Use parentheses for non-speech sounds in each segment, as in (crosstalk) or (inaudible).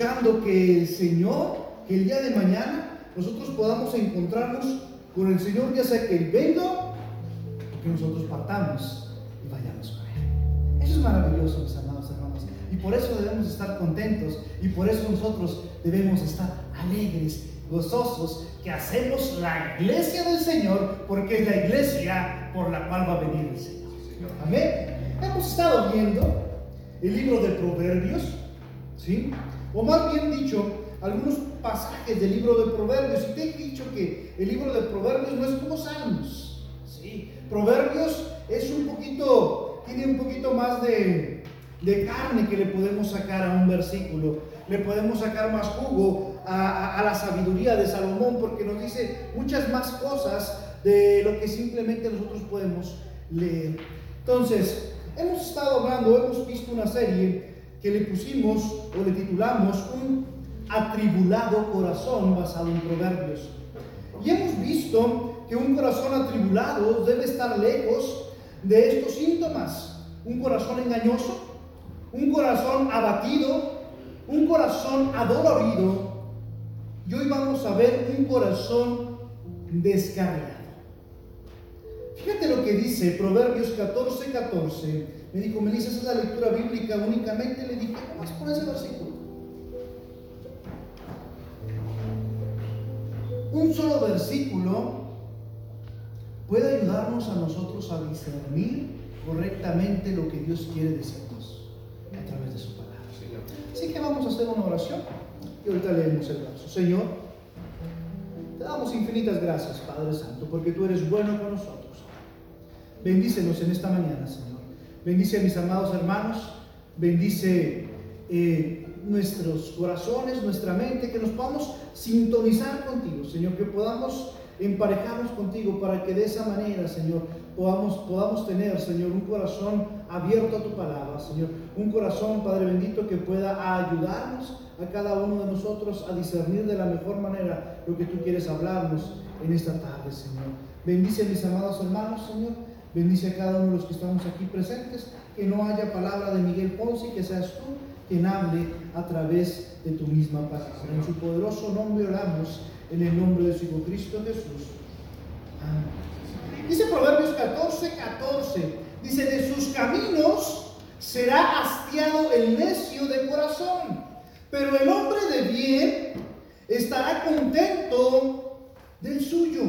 buscando que el Señor, que el día de mañana nosotros podamos encontrarnos con el Señor, ya sea que Él venga o que nosotros partamos y vayamos con Él. Eso es maravilloso, mis amados hermanos. Y por eso debemos estar contentos y por eso nosotros debemos estar alegres, gozosos, que hacemos la iglesia del Señor, porque es la iglesia por la cual va a venir el Señor. Amén. Hemos estado viendo el libro de Proverbios, ¿sí? O más bien dicho, algunos pasajes del libro de Proverbios. Y te he dicho que el libro de Proverbios no es como Salmos, ¿sí? Proverbios es un poquito, tiene un poquito más de, de carne que le podemos sacar a un versículo. Le podemos sacar más jugo a, a, la sabiduría de Salomón porque nos dice muchas más cosas de lo que simplemente nosotros podemos leer. Entonces, hemos estado hablando, hemos visto una serie que le pusimos o le titulamos un atribulado corazón basado en proverbios. Y hemos visto que un corazón atribulado debe estar lejos de estos síntomas. Un corazón engañoso, un corazón abatido, un corazón adolorido. Y hoy vamos a ver un corazón descarriado. Fíjate lo que dice Proverbios 14, 14. Me dijo, Melissa, esa es la lectura bíblica únicamente. Le dije, ¿cómo más por ese versículo? Un solo versículo puede ayudarnos a nosotros a discernir correctamente lo que Dios quiere decirnos a través de su palabra. Así que vamos a hacer una oración y ahorita leemos el verso. Señor, te damos infinitas gracias, Padre Santo, porque tú eres bueno con nosotros. Bendícenos en esta mañana, Señor. Bendice a mis amados hermanos. Bendice eh, nuestros corazones, nuestra mente, que nos podamos sintonizar contigo, Señor, que podamos emparejarnos contigo para que de esa manera, Señor, podamos, podamos tener, Señor, un corazón abierto a tu palabra, Señor, un corazón, Padre bendito, que pueda ayudarnos a cada uno de nosotros a discernir de la mejor manera lo que tú quieres hablarnos en esta tarde, Señor. Bendice a mis amados hermanos, Señor. Bendice a cada uno de los que estamos aquí presentes. Que no haya palabra de Miguel Ponce, que seas tú quien hable a través de tu misma palabra. En su poderoso nombre oramos, en el nombre de su Hijo Cristo Jesús. Amén. Dice Proverbios 14, 14. Dice, de sus caminos será hastiado el necio de corazón, pero el hombre de bien estará contento del suyo.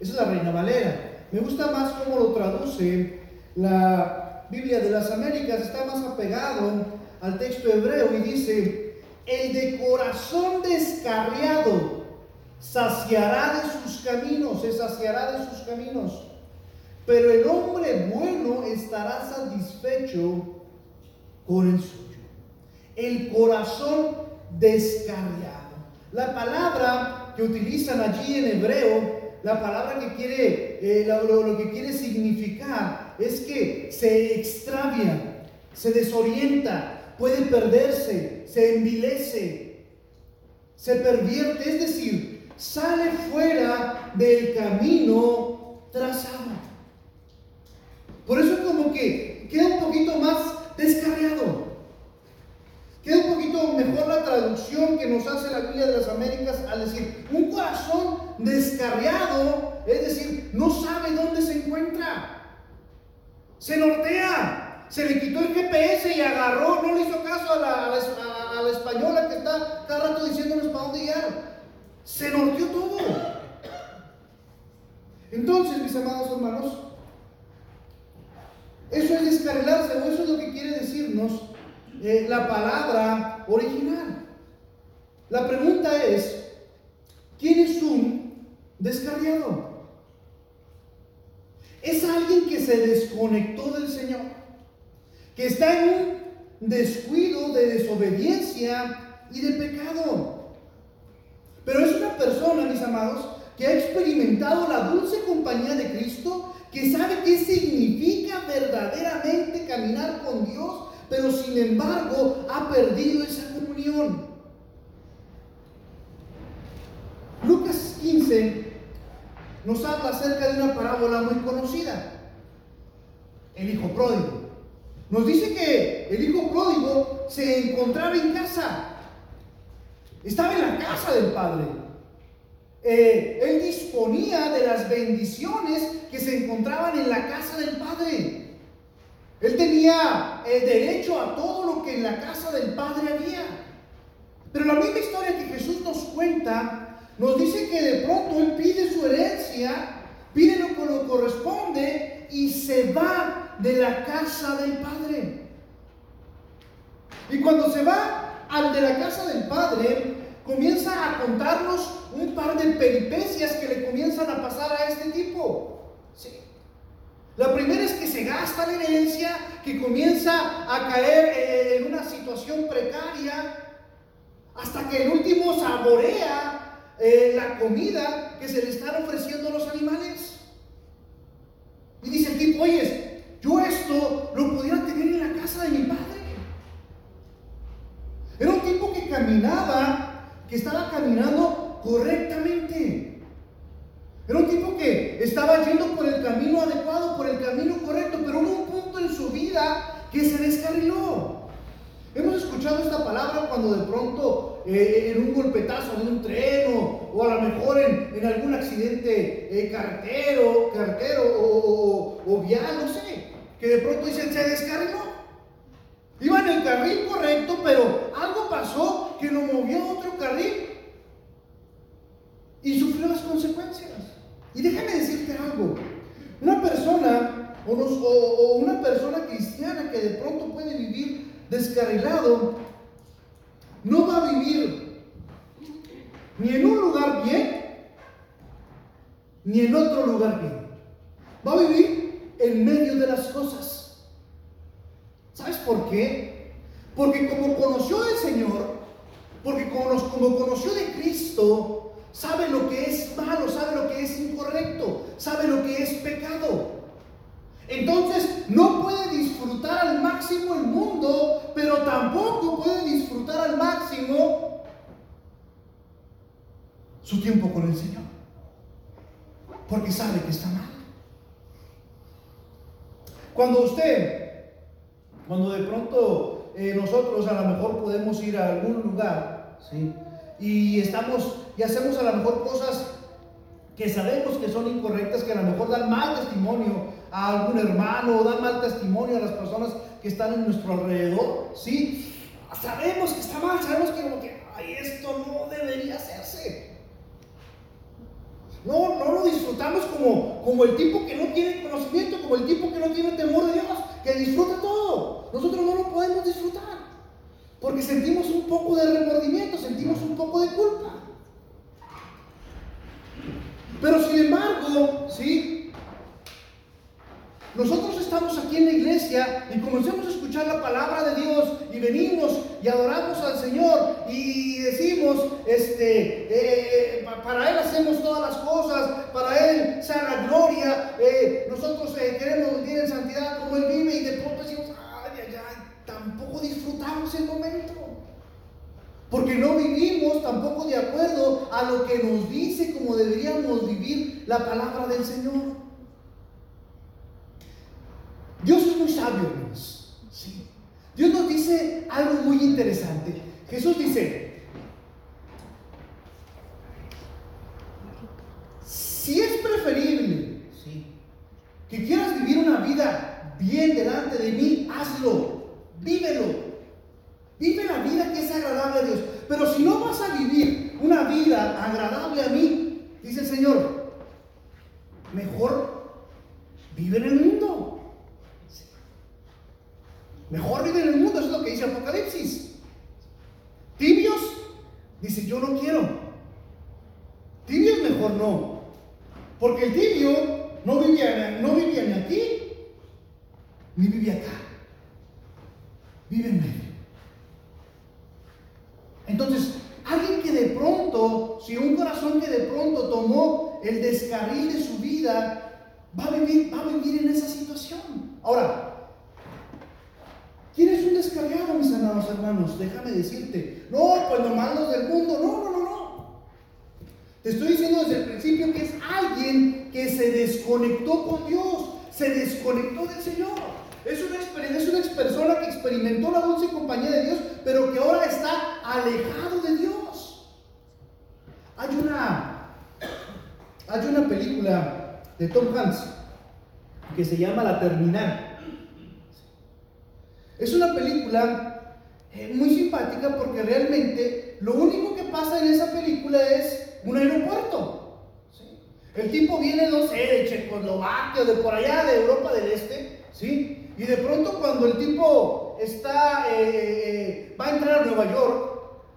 Esa es la Reina Valera. Me gusta más cómo lo traduce la Biblia de las Américas, está más apegado al texto hebreo y dice, el de corazón descarriado saciará de sus caminos, se saciará de sus caminos, pero el hombre bueno estará satisfecho con el suyo. El corazón descarriado. La palabra que utilizan allí en hebreo la palabra que quiere, eh, lo, que quiere significar es que se extravia, se desorienta, puede perderse, se envilece, se pervierte, es decir, sale fuera del camino trazado. Por eso como que queda un poquito más descarriado. Queda un poquito mejor la traducción que nos hace la Biblia de las Américas al decir, un corazón descarriado, es decir, no sabe dónde se encuentra. Se nortea, se le quitó el GPS y agarró, no le hizo caso a la, española que está cada rato diciéndonos para dónde guiar. Se norteó todo. Entonces, mis amados hermanos, eso es descarrilarse, o eso es lo que quiere decirnos eh, la palabra original. La pregunta es, ¿quién es un descarriado? Es alguien que se desconectó del Señor, que está en un descuido de desobediencia y de pecado. Pero es una persona, mis amados, que ha experimentado la dulce compañía de Cristo, que sabe qué significa verdaderamente caminar con Dios pero sin embargo ha perdido esa comunión. Lucas 15 nos habla acerca de una parábola muy conocida, el hijo pródigo. Nos dice que el hijo pródigo se encontraba en casa estaba en la casa del Padre. Eh, él disponía de las bendiciones que se encontraban en la casa del Padre. Él tenía el derecho a todo lo que en la casa del Padre había. Pero la misma historia que Jesús nos cuenta nos dice que de pronto Él pide su herencia, pide lo que le corresponde y se va de la casa del Padre. Y cuando se va al de la casa del Padre, comienza a contarnos un par de peripecias que le comienzan a pasar a este tipo. Sí. La primera es que se gasta la herencia, que comienza a caer eh, en una situación precaria, hasta que el último saborea eh, la comida que se le están ofreciendo a los animales. Y dice el tipo, oye, yo esto lo pudiera tener en la casa de mi padre. Era un tipo que caminaba, que estaba caminando correctamente. Era un tipo que estaba yendo por el camino adecuado, por el camino correcto, pero hubo un punto en su vida que se descarriló. Hemos escuchado esta palabra cuando de pronto eh, en un golpetazo de un tren o, a lo mejor en, algún accidente eh, cartero, cartero o, o, vial, no sé, que de pronto dicen se descarriló. Iba en el carril correcto, pero algo pasó que lo movió a otro carril y sufrió las consecuencias. Y déjame decirte algo, una persona o, una persona cristiana que de pronto puede vivir descarrilado, no va a vivir ni en un lugar bien, ni en otro lugar bien. Va a vivir en medio de las cosas. ¿Sabes por qué? Porque como conoció del Señor, porque como, como conoció de Cristo, sabe lo que es malo, sabe lo que es incorrecto, sabe lo que es pecado. Entonces no puede disfrutar al máximo el mundo, pero tampoco puede disfrutar al máximo su tiempo con el Señor. Porque sabe que está mal. Cuando usted, cuando de pronto eh, nosotros a lo mejor podemos ir a algún lugar, ¿sí? y estamos y hacemos a lo mejor cosas que sabemos que son incorrectas, que a lo mejor dan mal testimonio a algún hermano o dan mal testimonio a las personas que están en nuestro alrededor, ¿sí? Sabemos que está mal, sabemos que esto no debería hacerse. No, no lo disfrutamos como, como el tipo que no tiene conocimiento, como el tipo que no tiene temor de Dios, que disfruta todo. Nosotros no lo podemos disfrutar. Porque sentimos un poco de remordimiento, sentimos un poco de culpa. Pero sin embargo, ¿sí? Nosotros estamos aquí en la iglesia y comenzamos a escuchar la palabra de Dios y venimos y adoramos al Señor y decimos, este, eh, para Él hacemos todas las cosas, para Él sea la gloria, eh, nosotros eh, queremos vivir en santidad como Él vive y de pronto decimos, tampoco disfrutamos el momento. Porque no vivimos tampoco de acuerdo a lo que nos dice como deberíamos vivir la palabra del Señor. Dios es muy sabio, hermanos. Sí. Dios nos dice algo muy interesante. Jesús dice, si es preferible que quieras vivir una vida bien delante de mí, hazlo vívelo. Vive la vida que es agradable a Dios. Pero si no vas a vivir una vida agradable a mí, dice el Señor, mejor vive en el mundo. Mejor vive en el mundo, eso persona que experimentó la dulce compañía de Dios, pero que ahora está alejado de Dios. Hay una, hay una película de Tom Hanks que se llama La Terminal. Es una película eh, muy simpática porque realmente lo único que pasa en esa película es un aeropuerto. El tipo viene, no sé, de Checoslovaquia, de por allá, de Europa del Este, ¿sí? Y de pronto cuando el tipo está, eh, eh, va a entrar a Nueva York,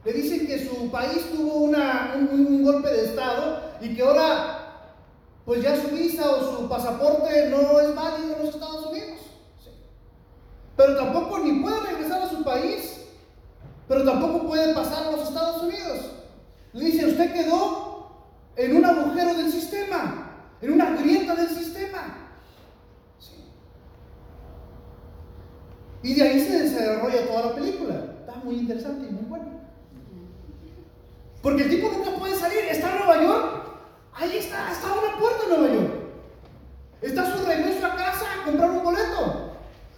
le dicen que su país tuvo un, golpe de Estado y que ahora, pues ya su visa o su pasaporte no es válido en los Estados Unidos. Pero tampoco ni puede regresar a su país, pero tampoco puede pasar a los Estados Unidos. Le dice, usted quedó en un agujero del sistema, en una grieta del sistema. Y de ahí se desarrolla toda la película. Está muy interesante y muy bueno. Porque el tipo nunca puede salir. Está en Nueva York. Ahí está, está a una puerta en Nueva York. Está su regreso a casa a comprar un boleto.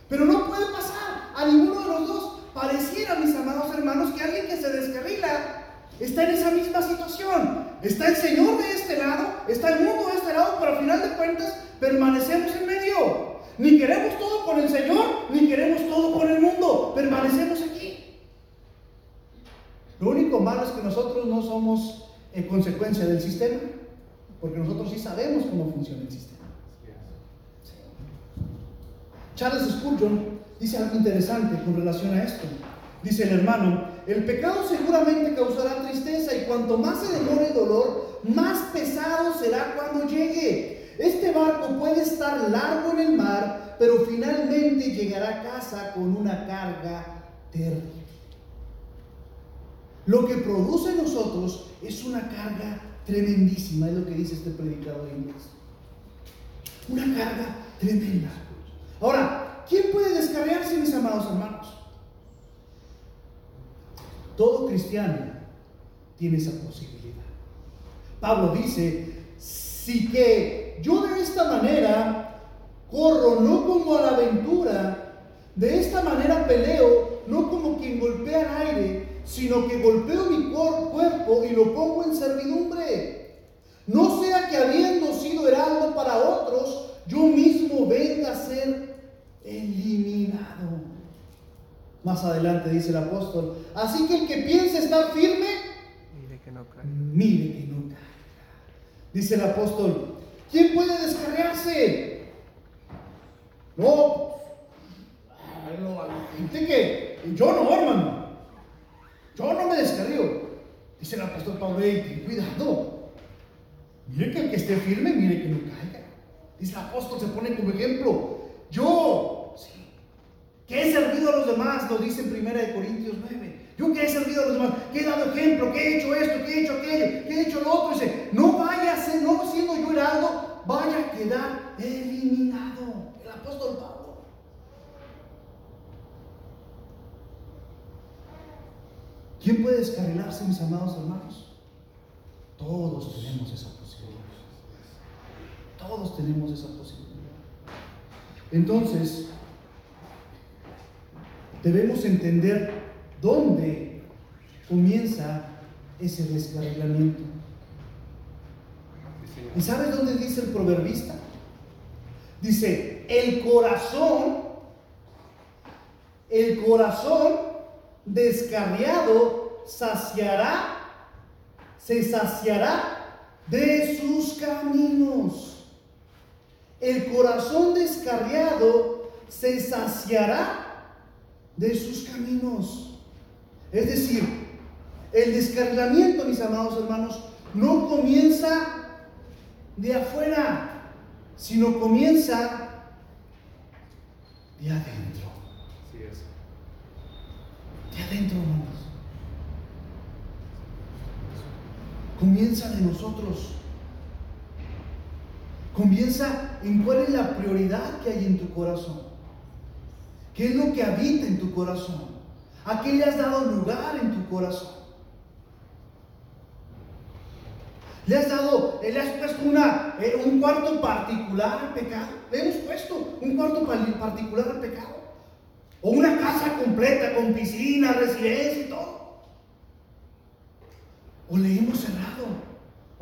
Pero no puede pasar a ninguno de los dos. Pareciera, mis amados hermanos, que alguien que se descarrila está en esa misma situación. Está el Señor de este lado, está el mundo de este lado, pero al final de cuentas permanecemos en medio. Ni queremos todo con el Señor, ni queremos todo con el mundo. Permanecemos aquí. Lo único malo es que nosotros no somos en consecuencia del sistema, porque nosotros sí sabemos cómo funciona el sistema. Charles Spurgeon dice algo interesante con relación a esto. Dice el hermano, el pecado seguramente causará tristeza y cuanto más se demore el dolor, más pesado será cuando llegue. Este barco puede estar largo en el mar, pero finalmente llegará a casa con una carga terrible. Lo que produce en nosotros es una carga tremendísima, es lo que dice este predicador inglés. Una carga tremenda. Ahora, ¿quién puede descargarse, mis amados hermanos? Todo cristiano tiene esa posibilidad. Pablo dice, si que yo de esta manera corro no como a la aventura, de esta manera peleo, no como quien golpea el aire, sino que golpeo mi cuerpo y lo pongo en servidumbre. No sea que habiendo sido heraldo para otros, yo mismo venga a ser eliminado. Más adelante dice el apóstol, así que el que piense estar firme, mire que no caiga. Mire que no caiga. Dice el apóstol, ¿quién puede descargarse? No, no, gente que yo no, hermano. Yo no me descarrío. Dice el apóstol Pablo, cuidado. Mire que el que esté firme, mire que no caiga. Dice el apóstol, se pone como ejemplo. Yo, sí, que he servido a los demás, lo dice en 1 Corintios 9. Yo que he servido a los demás, que he dado ejemplo, que he hecho esto, que he hecho aquello, que he hecho lo otro. Dice, no vaya a ser, no siendo yo heraldo, vaya a quedar eliminado. El apóstol Pablo. ¿Quién puede descarrilarse, mis amados hermanos? Todos tenemos esa. Todos tenemos esa posibilidad. Entonces, debemos entender dónde comienza ese descarrilamiento. ¿Y sabes dónde dice el proverbista? Dice, el corazón, el corazón descarriado saciará, se saciará de sus caminos. El corazón descarriado se saciará de sus caminos. Es decir, el descarrilamiento, mis amados hermanos, no comienza de afuera, sino comienza de adentro de adentro, hermanos. Comienza de nosotros. Comienza en cuál es la prioridad que hay en tu corazón. ¿Qué es lo que habita en tu corazón? ¿A qué le has dado lugar en tu corazón? ¿Le has dado, le has puesto una, eh, un cuarto particular al pecado? ¿Le hemos puesto un cuarto particular al pecado? O una casa completa con piscina, residencia y todo. O le hemos cerrado.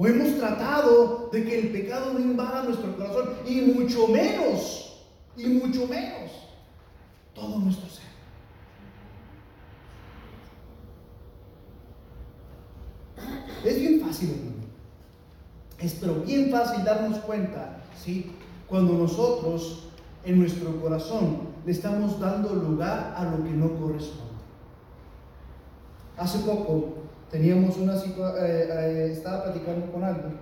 O hemos tratado de que el pecado no invada nuestro corazón y mucho menos, y mucho menos, todo nuestro ser. Es bien fácil, hermano. Es pero bien fácil darnos cuenta, ¿sí? Cuando nosotros en nuestro corazón le estamos dando lugar a lo que no corresponde. Hace poco teníamos una eh, eh, estaba platicando con alguien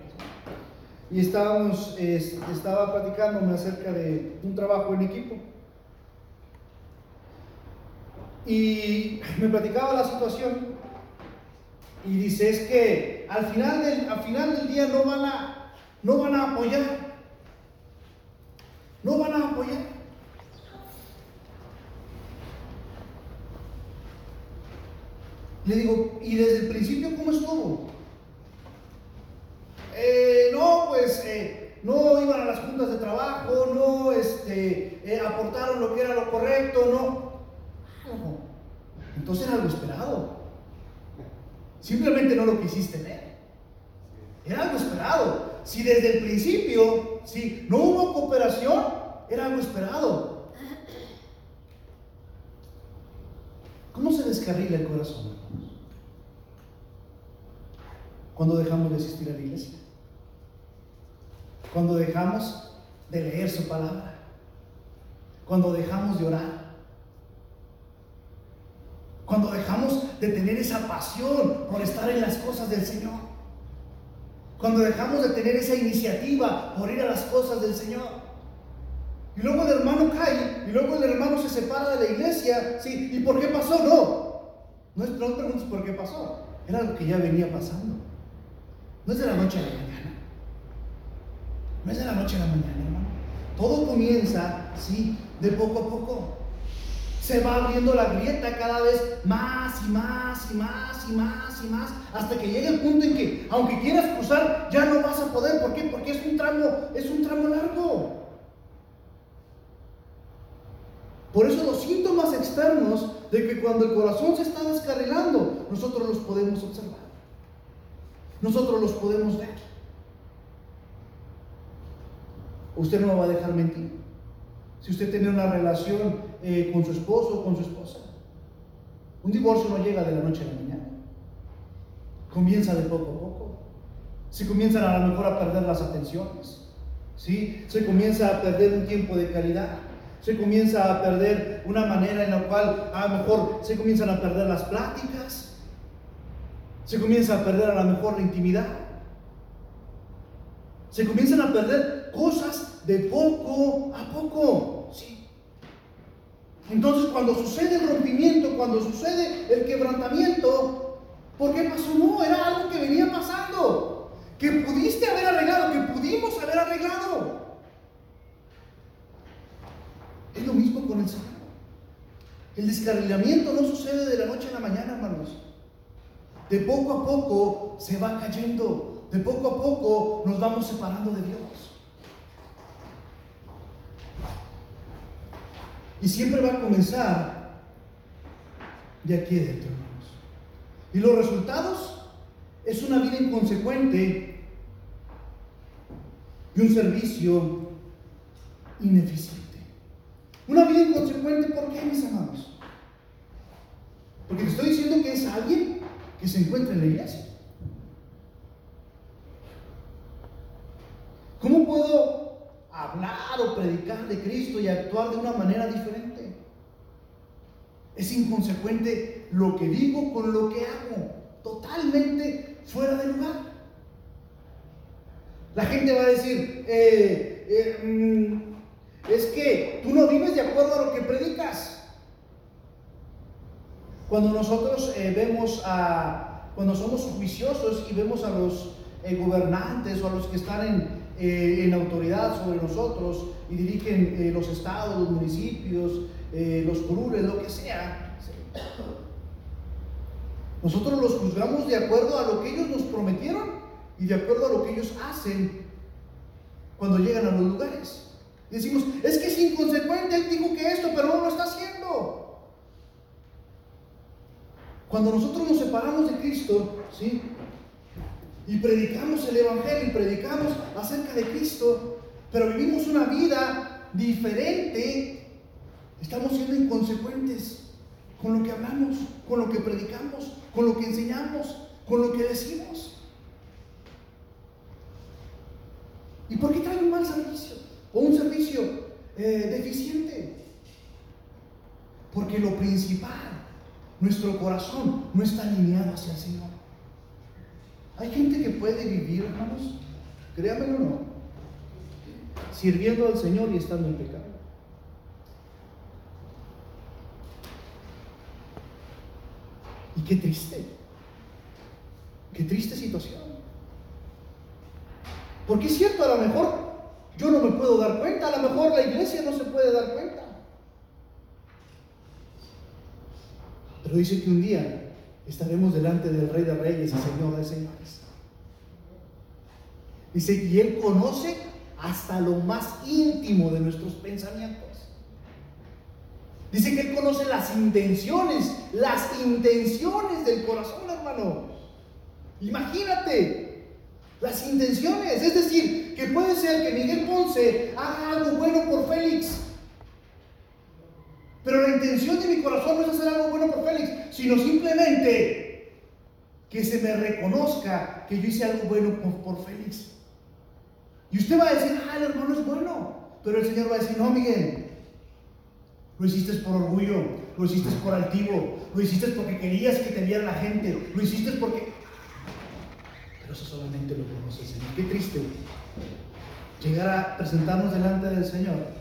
y estábamos, estaba platicándome acerca de un trabajo en equipo. Y me platicaba la situación y dice, es que al final del, al final del día no van, a, no van a apoyar. No van a apoyar. Le digo, ¿y desde el principio cómo estuvo? Eh, no, pues eh, no iban a las juntas de trabajo, no este, eh, aportaron lo que era lo correcto, no. Entonces era algo esperado. Simplemente no lo quisiste ver. Era algo esperado. Si desde el principio, si no hubo cooperación, era algo esperado. ¿Cómo se el corazón? Cuando dejamos de asistir a la iglesia. Cuando dejamos de leer su palabra. Cuando dejamos de orar cuando dejamos de tener esa pasión por estar en las cosas del Señor. Cuando dejamos de tener esa iniciativa por ir a las cosas del Señor. Y luego el hermano cae, y luego el hermano se separa de la iglesia. Sí, ¿y por qué pasó? No. No, es, no preguntes por qué pasó. Era algo que ya venía pasando. No es de la noche a la mañana. No es de la noche a la mañana, hermano. Todo comienza, sí, de poco a poco se va abriendo la grieta cada vez más y más y más y más y más, hasta que llegue el punto en que, aunque quieras cruzar, ya no vas a poder. ¿Por qué? Porque es un tramo, es un tramo largo. Por eso los síntomas externos de que cuando el corazón se está descarrilando, nosotros los podemos observar. Nosotros los podemos ver. Usted no va a dejar mentir. Si usted tiene una relación eh, con su esposo o con su esposa, un divorcio no llega de la noche a la mañana. Comienza de poco a poco. Se comienzan a lo mejor a perder las atenciones. ¿sí? Se comienza a perder un tiempo de calidad. Se comienza a perder una manera en la cual a lo mejor se comienzan a perder las pláticas. Se comienza a perder a lo mejor la intimidad. Se comienzan a perder cosas de poco a poco. ¿sí? Entonces cuando sucede el rompimiento, cuando sucede el quebrantamiento, ¿por qué pasó? No, era algo que venía pasando, que pudiste haber arreglado, que pudimos haber arreglado. Es lo mismo con el Señor. El descarrilamiento no sucede de la noche a la mañana, hermanos. De poco a poco se va cayendo, de poco a poco nos vamos separando de Dios. Y siempre va a comenzar de aquí adentro, hermanos. Y los resultados es una vida inconsecuente y un servicio ineficiente. Una vida inconsecuente, ¿por qué, mis amados? Porque te estoy diciendo que es alguien que se encuentra en la iglesia. ¿Cómo puedo hablar o predicar de Cristo y actuar de una manera diferente. Es inconsecuente lo que digo con lo que hago, totalmente fuera de lugar. La gente va a decir, eh, eh, mm, es que tú no vives de acuerdo a lo que predicas. Cuando nosotros eh, vemos a, cuando somos juiciosos y vemos a los gobernantes o a los que están en, eh, en autoridad sobre nosotros y dirigen eh, los estados, los municipios, eh, los curules, lo que sea. Nosotros los juzgamos de acuerdo a lo que ellos nos prometieron y de acuerdo a lo que ellos hacen cuando llegan a los lugares. Decimos, es que es inconsecuente, él dijo que esto, pero no lo está haciendo. Cuando nosotros nos separamos de Cristo, ¿sí? y predicamos el Evangelio y predicamos acerca de Cristo, pero vivimos una vida diferente, estamos siendo inconsecuentes con lo que hablamos, con lo que predicamos, con lo que enseñamos, con lo que decimos. ¿Y por qué trae un mal servicio? O un servicio eh, deficiente. Porque lo principal, nuestro corazón no está alineado hacia el Señor. Hay gente que puede vivir, hermanos, créanmelo o no, sirviendo al Señor y estando en pecado. Y qué triste, qué triste situación. Porque es cierto, a lo mejor yo no me puedo dar cuenta, a lo mejor la iglesia no se puede dar cuenta. Pero dice que un día estaremos delante del Rey de Reyes y Señor de Señores. Dice, y Él conoce hasta lo más íntimo de nuestros pensamientos. Dice que Él conoce las intenciones, las intenciones del corazón, hermano. Imagínate, las intenciones. Es decir, que puede ser que Miguel Ponce haga algo bueno por Félix. Pero la intención de mi corazón no es hacer algo bueno por Félix, sino simplemente que se me reconozca que yo hice algo bueno por, Félix. Y usted va a decir, ah, el hermano es bueno. Pero el Señor va a decir, no, Miguel, lo hiciste por orgullo, lo hiciste por altivo, lo hiciste porque querías que te viera la gente, lo hiciste porque eso solamente lo conoce el Señor. Qué triste llegar a presentarnos delante del Señor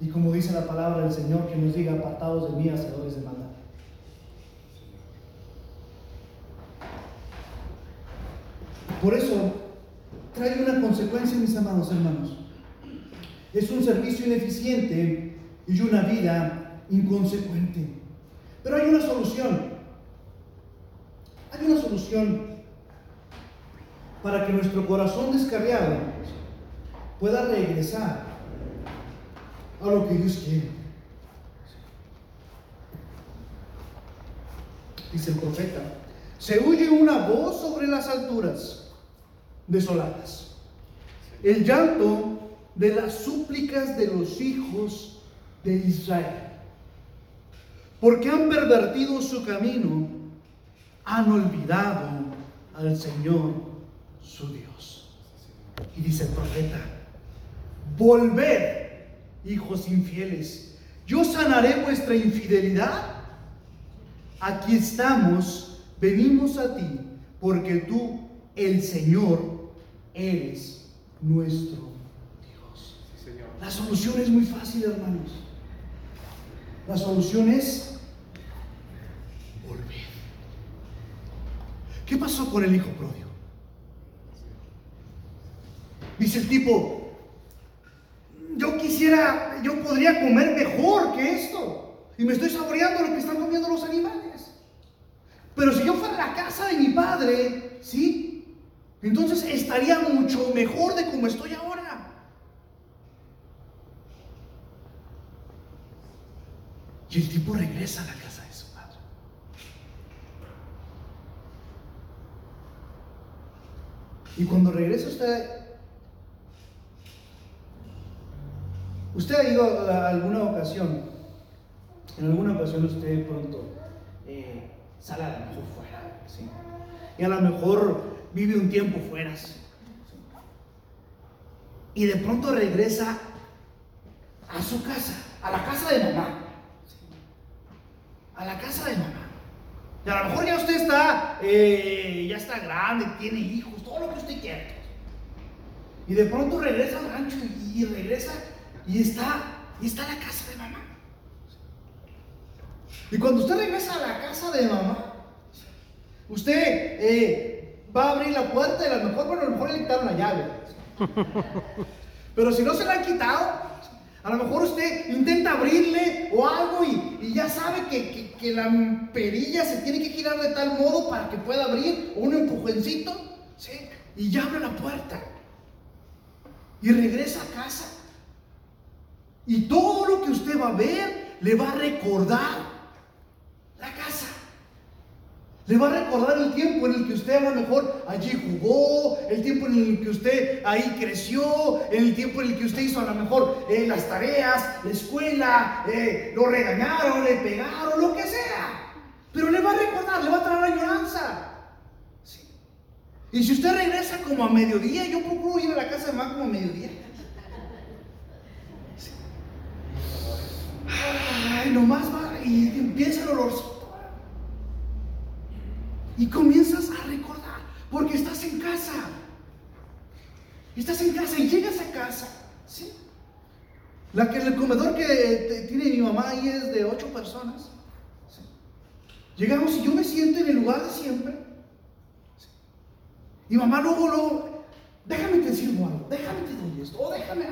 y como dice la palabra del Señor, que nos diga apartados de mí, hacedores de maldad. Por eso trae una consecuencia, mis amados hermanos. Es un servicio ineficiente y una vida inconsecuente. Pero hay una solución. Hay una solución para que nuestro corazón descarriado pueda regresar a lo que Dios quiere. Dice el profeta, se huye una voz sobre las alturas desoladas. El llanto de las súplicas de los hijos de Israel. Porque han pervertido su camino, han olvidado al Señor su Dios. Y dice el profeta, volved, hijos infieles, yo sanaré vuestra infidelidad. Aquí estamos, venimos a ti, porque tú, el Señor, eres nuestro Dios. La solución es muy fácil, hermanos. La solución es volver. ¿Qué pasó con el hijo pródigo? Dice el tipo, yo quisiera, yo podría comer mejor que esto. Y me estoy saboreando lo que están comiendo los animales. Pero si yo fuera a la casa de mi padre, ¿sí? Entonces estaría mucho mejor de como estoy ahora. Y el tipo regresa a la casa de su padre. Y cuando regresa usted Usted ha ido a alguna ocasión, en alguna ocasión usted pronto eh, sale a lo mejor fuera, ¿sí? y a lo mejor vive un tiempo fuera, y de pronto regresa a su casa, a la casa de mamá, a la casa de mamá. Y a lo mejor ya usted está, eh, ya está grande, tiene hijos, todo lo que usted quiera. Y de pronto regresa al rancho y regresa y está, y está la casa de mamá. Y cuando usted regresa a la casa de mamá, usted eh, va a abrir la puerta y a lo mejor, bueno, a lo mejor le quitaron la llave. (laughs) Pero si no se la han quitado, a lo mejor usted intenta abrirle o algo y, ya sabe que, que, la perilla se tiene que girar de tal modo para que pueda abrir un empujoncito, ¿sí? Y ya abre la puerta. Y regresa a casa. Y todo lo que usted va a ver le va a recordar la casa. Le va a recordar el tiempo en el que usted a lo mejor allí jugó, el tiempo en el que usted ahí creció, el tiempo en el que usted hizo a lo mejor eh, las tareas, la escuela, eh, lo regañaron, le pegaron, lo que sea. Pero le va a recordar, le va a traer añoranza. Sí. Y si usted regresa como a mediodía, yo procuro ir a la casa de mamá como a mediodía. Sí. Ay, nomás va y empieza el olor y comienzas a recordar, porque estás en casa. Estás en casa y llegas a casa, ¿sí? La que el comedor que tiene mi mamá ahí es de ocho personas. Llegamos y yo me siento en el lugar de siempre. Y mamá luego, luego, déjame te algo, déjame te doy esto, o déjame.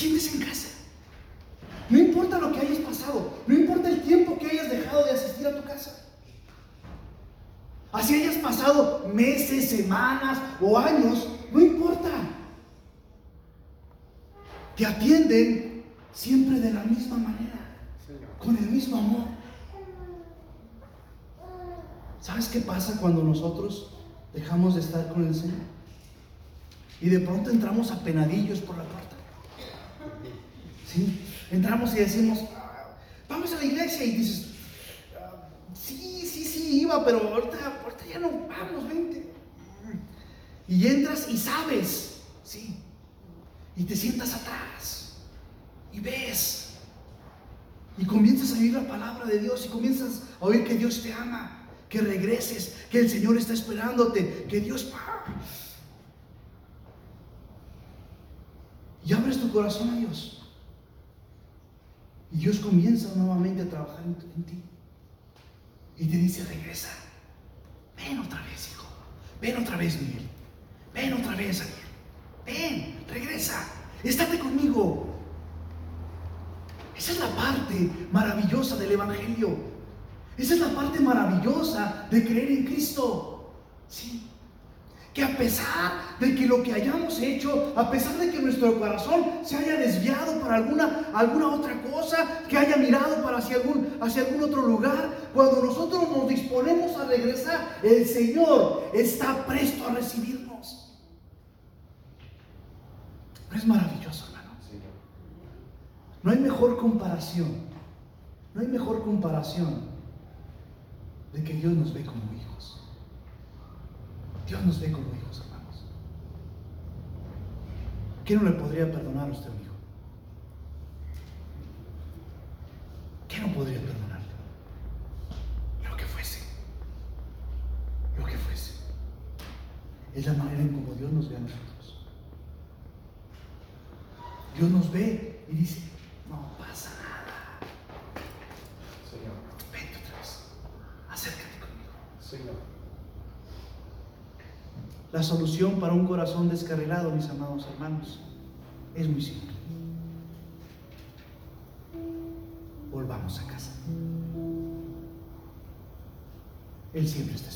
Sientes en casa. No importa lo que hayas pasado, no importa el tiempo que hayas dejado de asistir a tu casa. Así hayas pasado meses, semanas o años, no importa. Te atienden siempre de la misma manera, con el mismo amor. ¿Sabes qué pasa cuando nosotros dejamos de estar con el Señor? Y de pronto entramos apenadillos por la puerta. Entramos y decimos, vamos a la iglesia y dices, sí, sí, sí, iba, pero ahorita, ahorita ya no vamos, vente. Y entras y sabes, sí, y te sientas atrás y ves. Y comienzas a oír la palabra de Dios y comienzas a oír que Dios te ama, que regreses, que el Señor está esperándote, que Dios... Y abres tu corazón a Dios. Y Dios comienza nuevamente a trabajar en, ti. Y te dice, regresa. Ven otra vez, hijo. Ven otra vez, Miguel. Ven otra vez, Ariel. Ven, regresa. Estate conmigo. Esa es la parte maravillosa del Evangelio. Esa es la parte maravillosa de creer en Cristo. Sí que a pesar de que lo que hayamos hecho, a pesar de que nuestro corazón se haya desviado para alguna, alguna otra cosa, que haya mirado para hacia algún, hacia algún otro lugar, cuando nosotros nos disponemos a regresar, el Señor está presto a recibirnos. No es maravilloso, hermano. No hay mejor comparación. No hay mejor comparación de que Dios nos ve como hijos. Dios nos ve como hijos, hermanos. ¿Qué no le podría perdonar a usted, hijo? ¿Qué no podría perdonarle? Lo que fuese. Lo que fuese. Es la manera en como Dios nos ve a nosotros. Dios nos ve y dice, no pasa nada. Señor. Vente otra vez. Acércate conmigo. Señor. La solución para un corazón descarrilado, mis amados hermanos, es muy simple. Volvamos a casa. Él siempre está